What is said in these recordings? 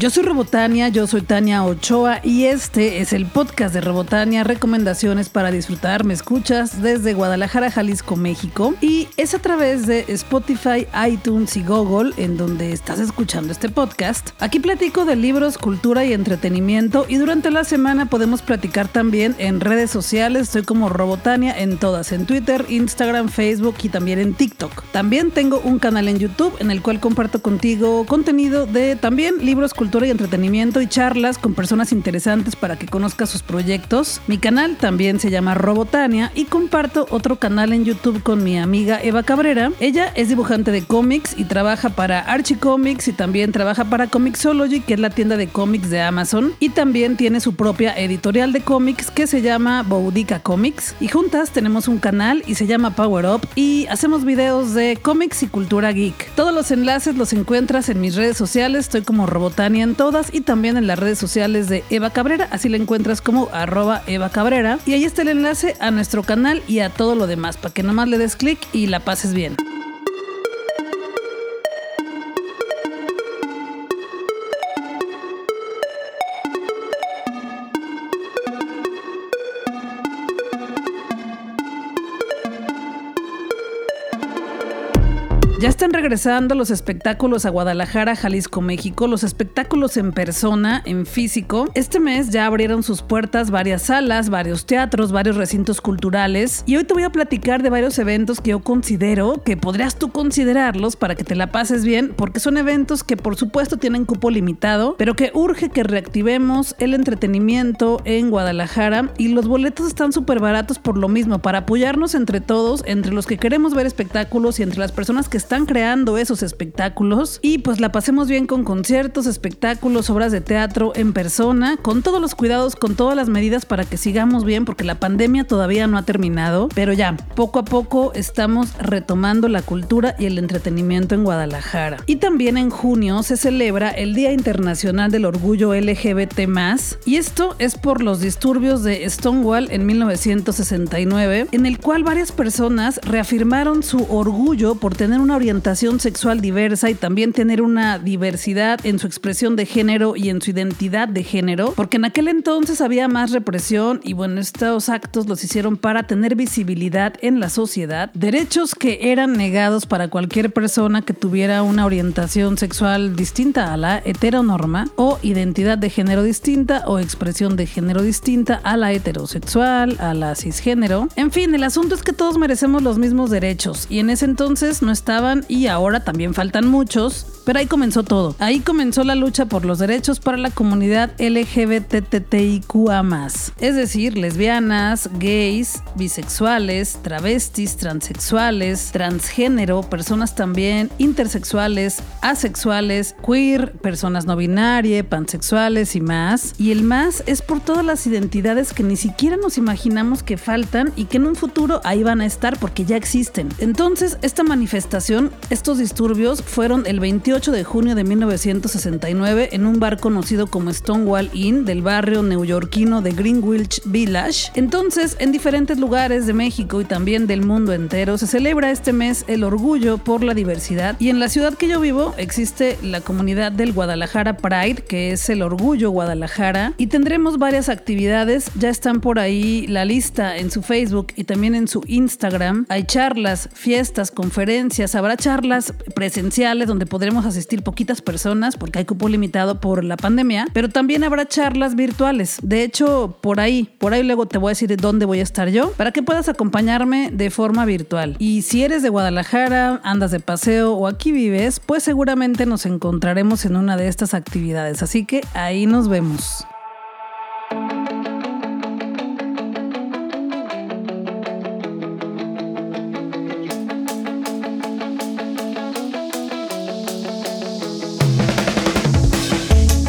Yo soy Robotania, yo soy Tania Ochoa y este es el podcast de Robotania, recomendaciones para disfrutar. Me escuchas desde Guadalajara, Jalisco, México y es a través de Spotify, iTunes y Google en donde estás escuchando este podcast. Aquí platico de libros, cultura y entretenimiento y durante la semana podemos platicar también en redes sociales. Estoy como Robotania en todas, en Twitter, Instagram, Facebook y también en TikTok. También tengo un canal en YouTube en el cual comparto contigo contenido de también libros, cultura y entretenimiento y charlas con personas interesantes para que conozcas sus proyectos. Mi canal también se llama Robotania y comparto otro canal en YouTube con mi amiga Eva Cabrera. Ella es dibujante de cómics y trabaja para Archie Comics y también trabaja para Comixology, que es la tienda de cómics de Amazon. Y también tiene su propia editorial de cómics que se llama Boudica Comics. Y juntas tenemos un canal y se llama Power Up y hacemos videos de cómics y cultura geek. Todos los enlaces los encuentras en mis redes sociales. Estoy como Robotania en todas y también en las redes sociales de Eva Cabrera, así la encuentras como arroba Eva Cabrera. Y ahí está el enlace a nuestro canal y a todo lo demás, para que nomás le des clic y la pases bien. Ya están regresando los espectáculos a Guadalajara, Jalisco, México, los espectáculos en persona, en físico. Este mes ya abrieron sus puertas varias salas, varios teatros, varios recintos culturales y hoy te voy a platicar de varios eventos que yo considero que podrías tú considerarlos para que te la pases bien, porque son eventos que por supuesto tienen cupo limitado, pero que urge que reactivemos el entretenimiento en Guadalajara y los boletos están súper baratos por lo mismo, para apoyarnos entre todos, entre los que queremos ver espectáculos y entre las personas que están creando esos espectáculos y pues la pasemos bien con conciertos, espectáculos, obras de teatro en persona, con todos los cuidados, con todas las medidas para que sigamos bien porque la pandemia todavía no ha terminado, pero ya, poco a poco estamos retomando la cultura y el entretenimiento en Guadalajara. Y también en junio se celebra el Día Internacional del Orgullo LGBT y esto es por los disturbios de Stonewall en 1969, en el cual varias personas reafirmaron su orgullo por tener una orientación sexual diversa y también tener una diversidad en su expresión de género y en su identidad de género, porque en aquel entonces había más represión y bueno, estos actos los hicieron para tener visibilidad en la sociedad, derechos que eran negados para cualquier persona que tuviera una orientación sexual distinta a la heteronorma o identidad de género distinta o expresión de género distinta a la heterosexual, a la cisgénero. En fin, el asunto es que todos merecemos los mismos derechos y en ese entonces no estaba y ahora también faltan muchos, pero ahí comenzó todo. Ahí comenzó la lucha por los derechos para la comunidad LGBTTIQA, es decir, lesbianas, gays, bisexuales, travestis, transexuales, transgénero, personas también intersexuales, asexuales, queer, personas no binarias, pansexuales y más. Y el más es por todas las identidades que ni siquiera nos imaginamos que faltan y que en un futuro ahí van a estar porque ya existen. Entonces, esta manifestación estos disturbios fueron el 28 de junio de 1969 en un bar conocido como Stonewall Inn del barrio neoyorquino de Greenwich Village. Entonces, en diferentes lugares de México y también del mundo entero se celebra este mes el orgullo por la diversidad y en la ciudad que yo vivo existe la comunidad del Guadalajara Pride, que es el orgullo Guadalajara, y tendremos varias actividades, ya están por ahí la lista en su Facebook y también en su Instagram. Hay charlas, fiestas, conferencias, habrá charlas presenciales donde podremos asistir poquitas personas porque hay cupo limitado por la pandemia, pero también habrá charlas virtuales. De hecho, por ahí, por ahí luego te voy a decir de dónde voy a estar yo para que puedas acompañarme de forma virtual. Y si eres de Guadalajara, andas de paseo o aquí vives, pues seguramente nos encontraremos en una de estas actividades. Así que ahí nos vemos.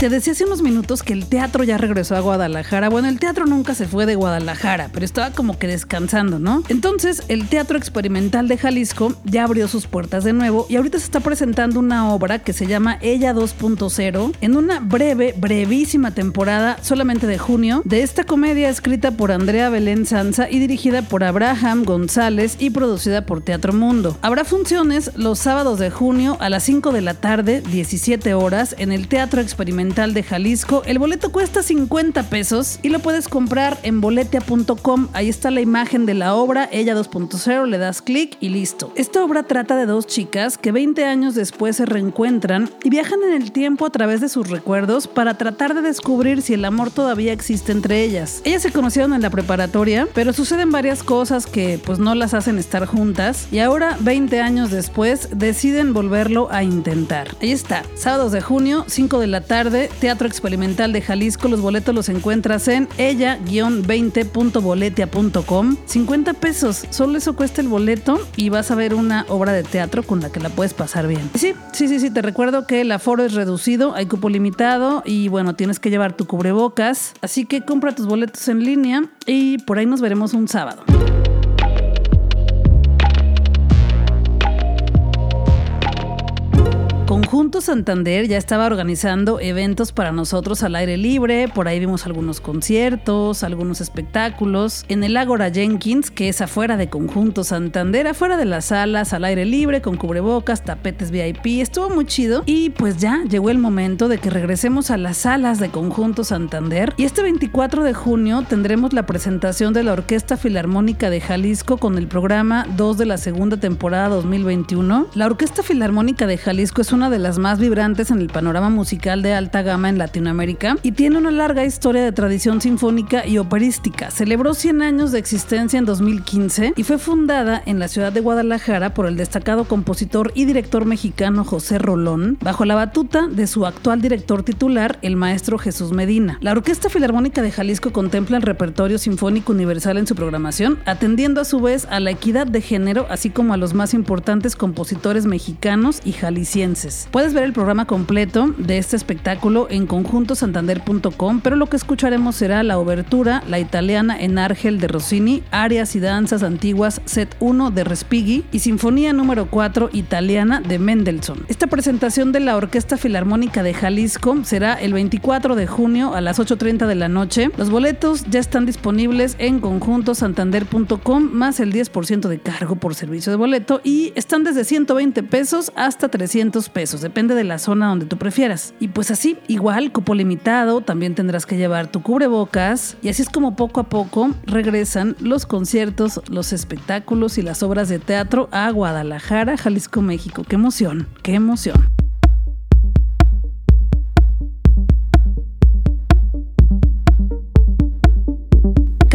Se decía hace unos minutos que el teatro ya regresó a Guadalajara. Bueno, el teatro nunca se fue de Guadalajara, pero estaba como que descansando, ¿no? Entonces, el Teatro Experimental de Jalisco ya abrió sus puertas de nuevo y ahorita se está presentando una obra que se llama Ella 2.0 en una breve, brevísima temporada solamente de junio de esta comedia escrita por Andrea Belén Sanza y dirigida por Abraham González y producida por Teatro Mundo. Habrá funciones los sábados de junio a las 5 de la tarde, 17 horas, en el Teatro Experimental De Jalisco. El boleto cuesta 50 pesos y lo puedes comprar en boletia.com. Ahí está la imagen de la obra, ella 2.0, le das clic y listo. Esta obra trata de dos chicas que 20 años después se reencuentran y viajan en el tiempo a través de sus recuerdos para tratar de descubrir si el amor todavía existe entre ellas. Ellas se conocieron en la preparatoria, pero suceden varias cosas que pues no las hacen estar juntas y ahora 20 años después deciden volverlo a intentar. Ahí está, sábados de junio, 5 de la tarde, Teatro Experimental de Jalisco. Los boletos los encuentras en ella-20.boletia.com. 50 pesos, solo eso cuesta el boleto y vas a ver una obra de teatro con la que la puedes pasar bien. Sí, sí, sí, sí, te recuerdo que el aforo es reducido, hay cupo limitado y bueno, tienes que llevar tu cubrebocas. Así que compra tus boletos en línea y por ahí nos veremos un sábado. Conjunto Santander ya estaba organizando eventos para nosotros al aire libre, por ahí vimos algunos conciertos, algunos espectáculos. En el Ágora Jenkins, que es afuera de Conjunto Santander, afuera de las salas, al aire libre, con cubrebocas, tapetes VIP, estuvo muy chido. Y pues ya llegó el momento de que regresemos a las salas de Conjunto Santander. Y este 24 de junio tendremos la presentación de la Orquesta Filarmónica de Jalisco con el programa 2 de la segunda temporada 2021. La Orquesta Filarmónica de Jalisco es una de las más vibrantes en el panorama musical de alta gama en Latinoamérica y tiene una larga historia de tradición sinfónica y operística. Celebró 100 años de existencia en 2015 y fue fundada en la ciudad de Guadalajara por el destacado compositor y director mexicano José Rolón, bajo la batuta de su actual director titular, el maestro Jesús Medina. La Orquesta Filarmónica de Jalisco contempla el repertorio sinfónico universal en su programación, atendiendo a su vez a la equidad de género, así como a los más importantes compositores mexicanos y jaliscienses. Puedes ver el programa completo de este espectáculo en conjuntosantander.com, pero lo que escucharemos será la obertura, la italiana en Argel de Rossini, arias y danzas antiguas set 1 de Respighi y sinfonía número 4 italiana de Mendelssohn. Esta presentación de la Orquesta Filarmónica de Jalisco será el 24 de junio a las 8.30 de la noche. Los boletos ya están disponibles en conjuntosantander.com más el 10% de cargo por servicio de boleto y están desde 120 pesos hasta 300 pesos depende de la zona donde tú prefieras. Y pues así, igual, cupo limitado, también tendrás que llevar tu cubrebocas y así es como poco a poco regresan los conciertos, los espectáculos y las obras de teatro a Guadalajara, Jalisco, México. ¡Qué emoción! ¡Qué emoción!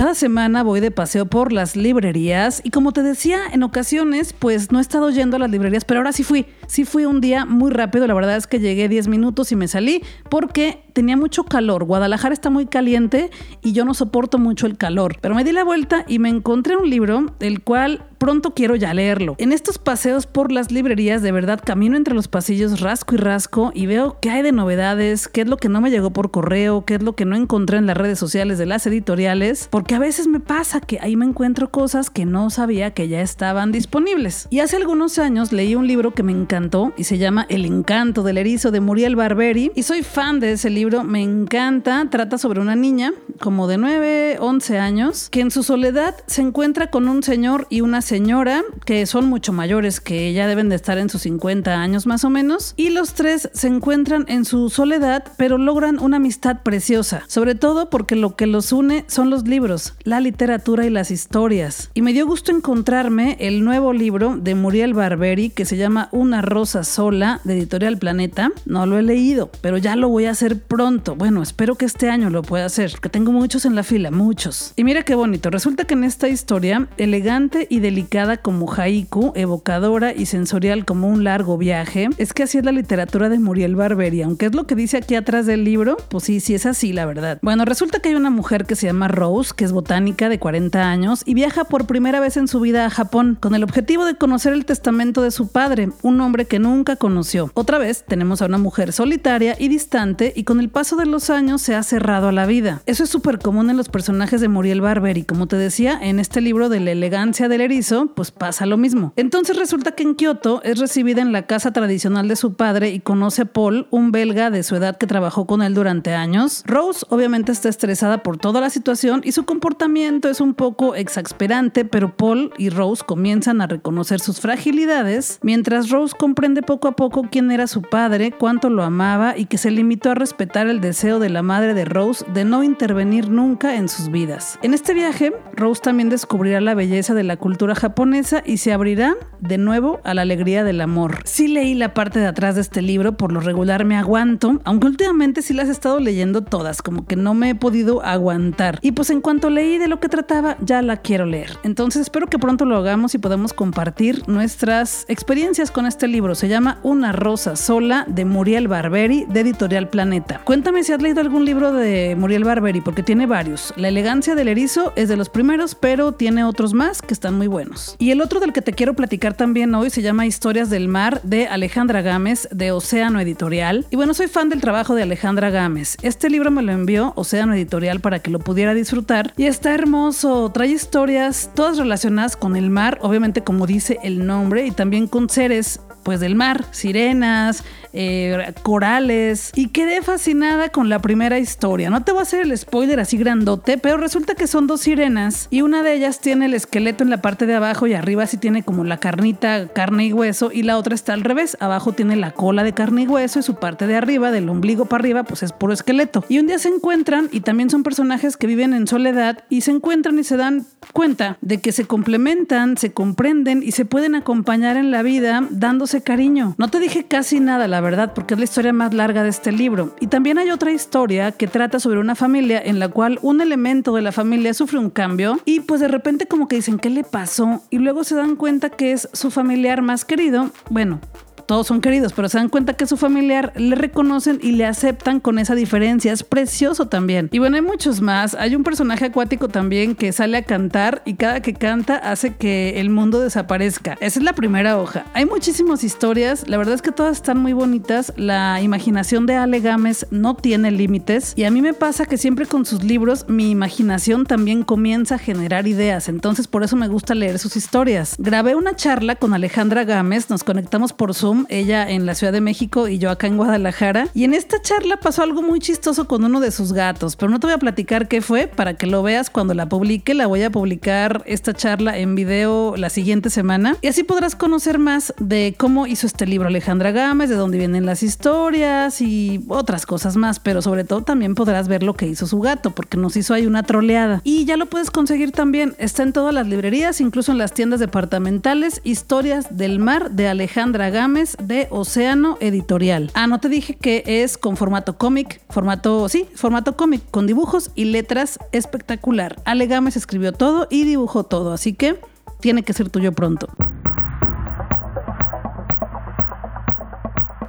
Cada semana voy de paseo por las librerías y como te decía, en ocasiones pues no he estado yendo a las librerías, pero ahora sí fui. Sí fui un día muy rápido, la verdad es que llegué 10 minutos y me salí porque tenía mucho calor. Guadalajara está muy caliente y yo no soporto mucho el calor. Pero me di la vuelta y me encontré un libro, el cual pronto quiero ya leerlo. En estos paseos por las librerías, de verdad camino entre los pasillos rasco y rasco y veo qué hay de novedades, qué es lo que no me llegó por correo, qué es lo que no encontré en las redes sociales de las editoriales, a veces me pasa que ahí me encuentro cosas que no sabía que ya estaban disponibles. Y hace algunos años leí un libro que me encantó y se llama El encanto del erizo de Muriel Barberi y soy fan de ese libro me encanta. Trata sobre una niña como de 9, 11 años que en su soledad se encuentra con un señor y una señora que son mucho mayores que ella, deben de estar en sus 50 años más o menos. Y los tres se encuentran en su soledad, pero logran una amistad preciosa. Sobre todo porque lo que los une son los libros, la literatura y las historias. Y me dio gusto encontrarme el nuevo libro de Muriel Barberi que se llama Una rosa sola de Editorial Planeta. No lo he leído, pero ya lo voy a hacer pronto. Bueno, espero que este año lo pueda hacer, que tengo muchos en la fila, muchos. Y mira qué bonito. Resulta que en esta historia, elegante y delicada como haiku, evocadora y sensorial como un largo viaje, es que así es la literatura de Muriel Barberi. Aunque es lo que dice aquí atrás del libro, pues sí, sí es así, la verdad. Bueno, resulta que hay una mujer que se llama Rose, que es botánica de 40 años y viaja por primera vez en su vida a Japón con el objetivo de conocer el testamento de su padre, un hombre que nunca conoció. Otra vez tenemos a una mujer solitaria y distante y con el paso de los años se ha cerrado a la vida. Eso es súper común en los personajes de Muriel Barber y como te decía, en este libro de la elegancia del erizo, pues pasa lo mismo. Entonces resulta que en Kioto es recibida en la casa tradicional de su padre y conoce a Paul, un belga de su edad que trabajó con él durante años. Rose obviamente está estresada por toda la situación y su comportamiento es un poco exasperante, pero Paul y Rose comienzan a reconocer sus fragilidades, mientras Rose comprende poco a poco quién era su padre, cuánto lo amaba y que se limitó a respetar el deseo de la madre de Rose de no intervenir nunca en sus vidas. En este viaje, Rose también descubrirá la belleza de la cultura japonesa y se abrirá de nuevo a la alegría del amor. Sí leí la parte de atrás de este libro, por lo regular me aguanto, aunque últimamente sí las he estado leyendo todas, como que no me he podido aguantar. Y pues en cuanto leí de lo que trataba, ya la quiero leer. Entonces espero que pronto lo hagamos y podamos compartir nuestras experiencias con este libro. Se llama Una rosa sola de Muriel Barberi de Editorial Planeta. Cuéntame si has leído algún libro de Muriel Barberi, porque tiene varios. La elegancia del erizo es de los primeros, pero tiene otros más que están muy buenos. Y el otro del que te quiero platicar también hoy se llama Historias del Mar de Alejandra Gámez de Océano Editorial. Y bueno, soy fan del trabajo de Alejandra Gámez. Este libro me lo envió Océano Editorial para que lo pudiera disfrutar y está hermoso. Trae historias todas relacionadas con el mar, obviamente como dice el nombre, y también con seres pues del mar, sirenas, eh, corales y quedé fascinada con la primera historia. No te voy a hacer el spoiler así grandote, pero resulta que son dos sirenas y una de ellas tiene el esqueleto en la parte de abajo y arriba sí tiene como la carnita, carne y hueso y la otra está al revés. Abajo tiene la cola de carne y hueso y su parte de arriba, del ombligo para arriba, pues es puro esqueleto. Y un día se encuentran y también son personajes que viven en soledad y se encuentran y se dan cuenta de que se complementan, se comprenden y se pueden acompañar en la vida dándose cariño. No te dije casi nada, la verdad, porque es la historia más larga de este libro. Y también hay otra historia que trata sobre una familia en la cual un elemento de la familia sufre un cambio y pues de repente como que dicen, ¿qué le pasó? Y luego se dan cuenta que es su familiar más querido. Bueno, todos son queridos, pero se dan cuenta que su familiar le reconocen y le aceptan con esa diferencia. Es precioso también. Y bueno, hay muchos más. Hay un personaje acuático también que sale a cantar y cada que canta hace que el mundo desaparezca. Esa es la primera hoja. Hay muchísimas historias. La verdad es que todas están muy bonitas. La imaginación de Ale Gámez no tiene límites. Y a mí me pasa que siempre con sus libros mi imaginación también comienza a generar ideas. Entonces por eso me gusta leer sus historias. Grabé una charla con Alejandra Gámez. Nos conectamos por Zoom ella en la Ciudad de México y yo acá en Guadalajara. Y en esta charla pasó algo muy chistoso con uno de sus gatos, pero no te voy a platicar qué fue para que lo veas cuando la publique. La voy a publicar esta charla en video la siguiente semana y así podrás conocer más de cómo hizo este libro Alejandra Gámez, de dónde vienen las historias y otras cosas más, pero sobre todo también podrás ver lo que hizo su gato, porque nos hizo ahí una troleada. Y ya lo puedes conseguir también, está en todas las librerías, incluso en las tiendas departamentales, Historias del Mar de Alejandra Gámez de Océano Editorial. Ah, no te dije que es con formato cómic, formato, sí, formato cómic, con dibujos y letras espectacular. Ale Gámez escribió todo y dibujó todo, así que tiene que ser tuyo pronto.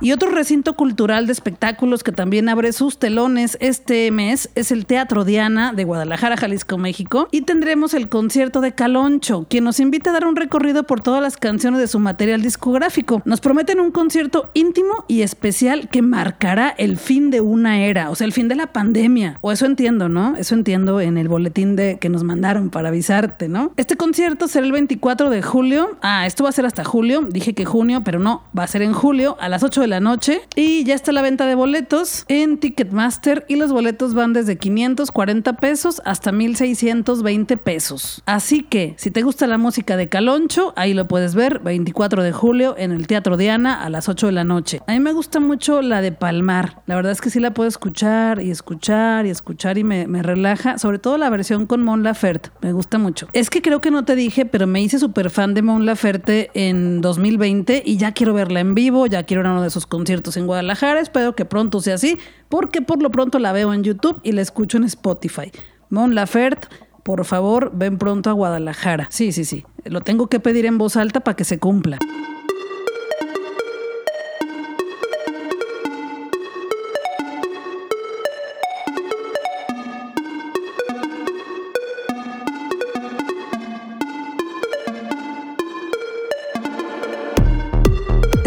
Y otro recinto cultural de espectáculos que también abre sus telones este mes es el Teatro Diana de Guadalajara, Jalisco, México. Y tendremos el concierto de Caloncho, quien nos invita a dar un recorrido por todas las canciones de su material discográfico. Nos prometen un concierto íntimo y especial que marcará el fin de una era, o sea, el fin de la pandemia. O eso entiendo, ¿no? Eso entiendo en el boletín de que nos mandaron para avisarte, ¿no? Este concierto será el 24 de julio. Ah, esto va a ser hasta julio. Dije que junio, pero no, va a ser en julio a las 8 de la noche y ya está la venta de boletos en Ticketmaster y los boletos van desde 540 pesos hasta 1620 pesos. Así que si te gusta la música de Caloncho, ahí lo puedes ver 24 de julio en el Teatro Diana a las 8 de la noche. A mí me gusta mucho la de Palmar. La verdad es que sí la puedo escuchar y escuchar y escuchar y me, me relaja, sobre todo la versión con Mon Laferte. Me gusta mucho. Es que creo que no te dije, pero me hice súper fan de Mon Laferte en 2020 y ya quiero verla en vivo, ya quiero ir a uno de sus conciertos en Guadalajara. Espero que pronto sea así, porque por lo pronto la veo en YouTube y la escucho en Spotify. Mon Laferte, por favor, ven pronto a Guadalajara. Sí, sí, sí. Lo tengo que pedir en voz alta para que se cumpla.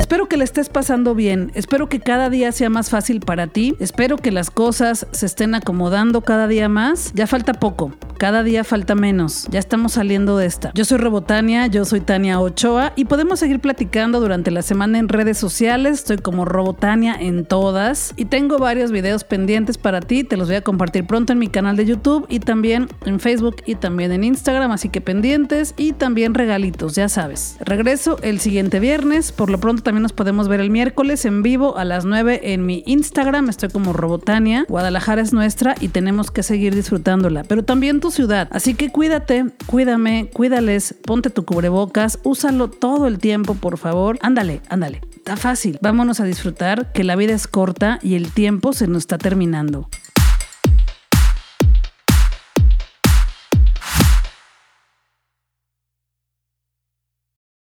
Espero que le estés pasando bien, espero que cada día sea más fácil para ti, espero que las cosas se estén acomodando cada día más. Ya falta poco, cada día falta menos, ya estamos saliendo de esta. Yo soy Robotania, yo soy Tania Ochoa y podemos seguir platicando durante la semana en redes sociales, estoy como Robotania en todas y tengo varios videos pendientes para ti, te los voy a compartir pronto en mi canal de YouTube y también en Facebook y también en Instagram, así que pendientes y también regalitos, ya sabes. Regreso el siguiente viernes, por lo pronto nos podemos ver el miércoles en vivo a las 9 en mi Instagram, estoy como Robotania, Guadalajara es nuestra y tenemos que seguir disfrutándola, pero también tu ciudad, así que cuídate, cuídame, cuídales, ponte tu cubrebocas, úsalo todo el tiempo, por favor. Ándale, ándale. Está fácil. Vámonos a disfrutar que la vida es corta y el tiempo se nos está terminando.